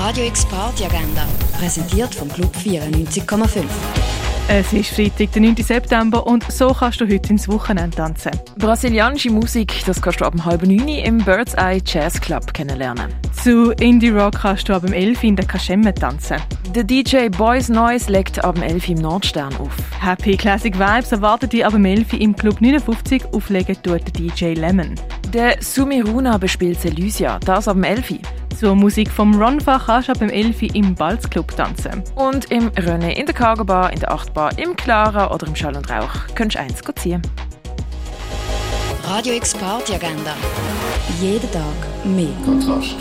Radio X Party Agenda, präsentiert vom Club 94,5. Es ist Freitag, der 9. September und so kannst du heute ins Wochenende tanzen. Brasilianische Musik, das kannst du ab halb neun im Bird's Eye Jazz Club kennenlernen. Zu Indie Rock kannst du ab 11 in der Kaschemme tanzen. Der DJ Boys Noise legt ab 11 im Nordstern auf. Happy Classic Vibes erwartet dich ab 11 im Club 59 auflegen tut der DJ Lemon. Der Sumiruna bespielt Elysia, das ab 11 zur Musik vom Ronfach kannst du ab dem 11 im Balzclub tanzen. Und im René, in der Cargo Bar, in der Achtbar, im Clara oder im Schall und Rauch könntest du eins ziehen. Radio X Party Agenda. Jeden Tag mehr. Kontrast.